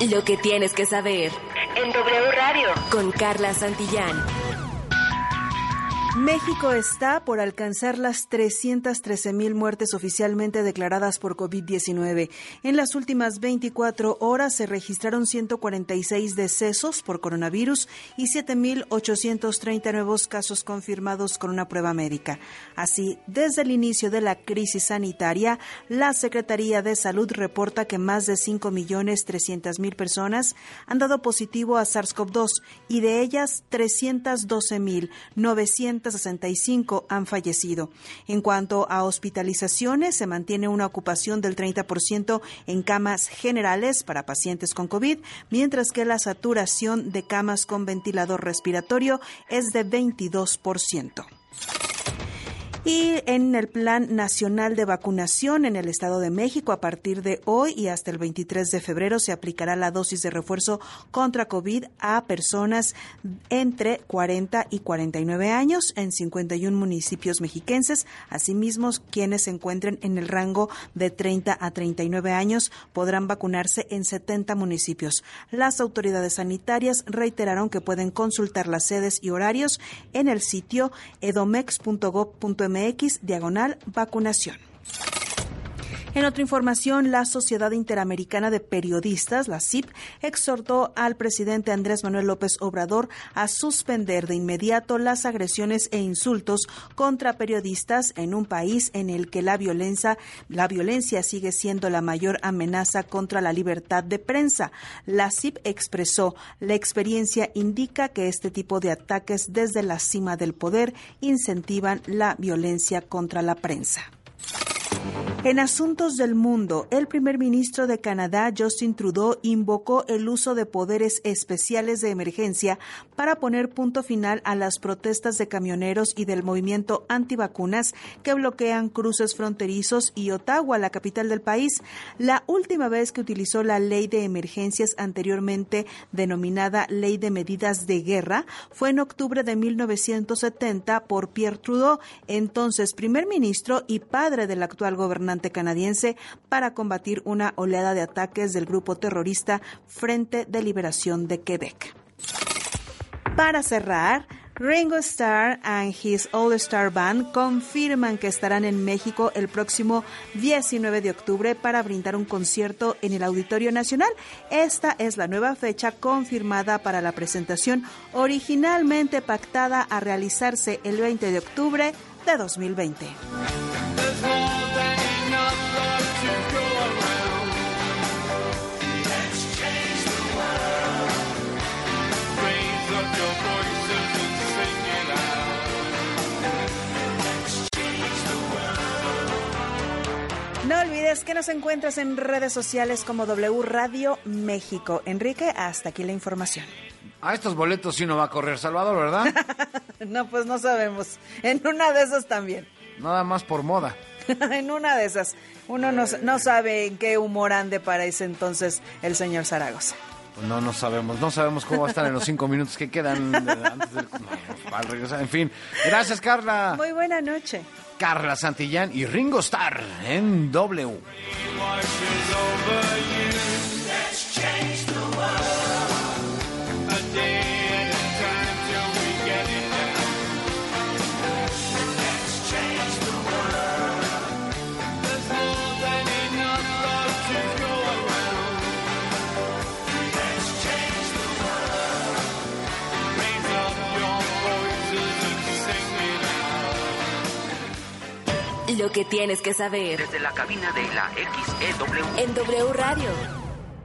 Lo que tienes que saber. En W Radio. Con Carla Santillán. México está por alcanzar las 313 mil muertes oficialmente declaradas por COVID-19. En las últimas 24 horas se registraron 146 decesos por coronavirus y 7.830 nuevos casos confirmados con una prueba médica. Así, desde el inicio de la crisis sanitaria, la Secretaría de Salud reporta que más de 5.300.000 personas han dado positivo a SARS-CoV-2 y de ellas 312.900 65 han fallecido. En cuanto a hospitalizaciones, se mantiene una ocupación del 30% en camas generales para pacientes con COVID, mientras que la saturación de camas con ventilador respiratorio es de 22%. Y en el Plan Nacional de Vacunación en el Estado de México, a partir de hoy y hasta el 23 de febrero, se aplicará la dosis de refuerzo contra COVID a personas entre 40 y 49 años en 51 municipios mexiquenses. Asimismo, quienes se encuentren en el rango de 30 a 39 años podrán vacunarse en 70 municipios. Las autoridades sanitarias reiteraron que pueden consultar las sedes y horarios en el sitio edomex.gov.mx mx diagonal vacunación. En otra información, la Sociedad Interamericana de Periodistas, la CIP, exhortó al presidente Andrés Manuel López Obrador a suspender de inmediato las agresiones e insultos contra periodistas en un país en el que la violencia, sigue siendo la mayor amenaza contra la libertad de prensa. La CIP expresó, la experiencia indica que este tipo de ataques desde la cima del poder incentivan la violencia contra la prensa. En asuntos del mundo, el primer ministro de Canadá, Justin Trudeau, invocó el uso de poderes especiales de emergencia para poner punto final a las protestas de camioneros y del movimiento antivacunas que bloquean cruces fronterizos y Ottawa, la capital del país. La última vez que utilizó la ley de emergencias anteriormente denominada Ley de Medidas de Guerra fue en octubre de 1970 por Pierre Trudeau, entonces primer ministro y padre del actual gobernante canadiense para combatir una oleada de ataques del grupo terrorista Frente de Liberación de Quebec. Para cerrar, Ringo Starr and his All Star Band confirman que estarán en México el próximo 19 de octubre para brindar un concierto en el Auditorio Nacional. Esta es la nueva fecha confirmada para la presentación originalmente pactada a realizarse el 20 de octubre de 2020. No olvides que nos encuentras en redes sociales como W Radio México. Enrique, hasta aquí la información. A estos boletos sí no va a correr Salvador, ¿verdad? no, pues no sabemos. En una de esas también. Nada más por moda. en una de esas. Uno no, no, sabe en qué humor ande para ese entonces el señor Zaragoza. Pues no, no sabemos. No sabemos cómo va a estar en los cinco minutos que quedan antes del... regresar. En fin. Gracias, Carla. Muy buena noche. Carla Santillán y Ringo Starr en W. Lo que tienes que saber. Desde la cabina de la XEW. En W Radio.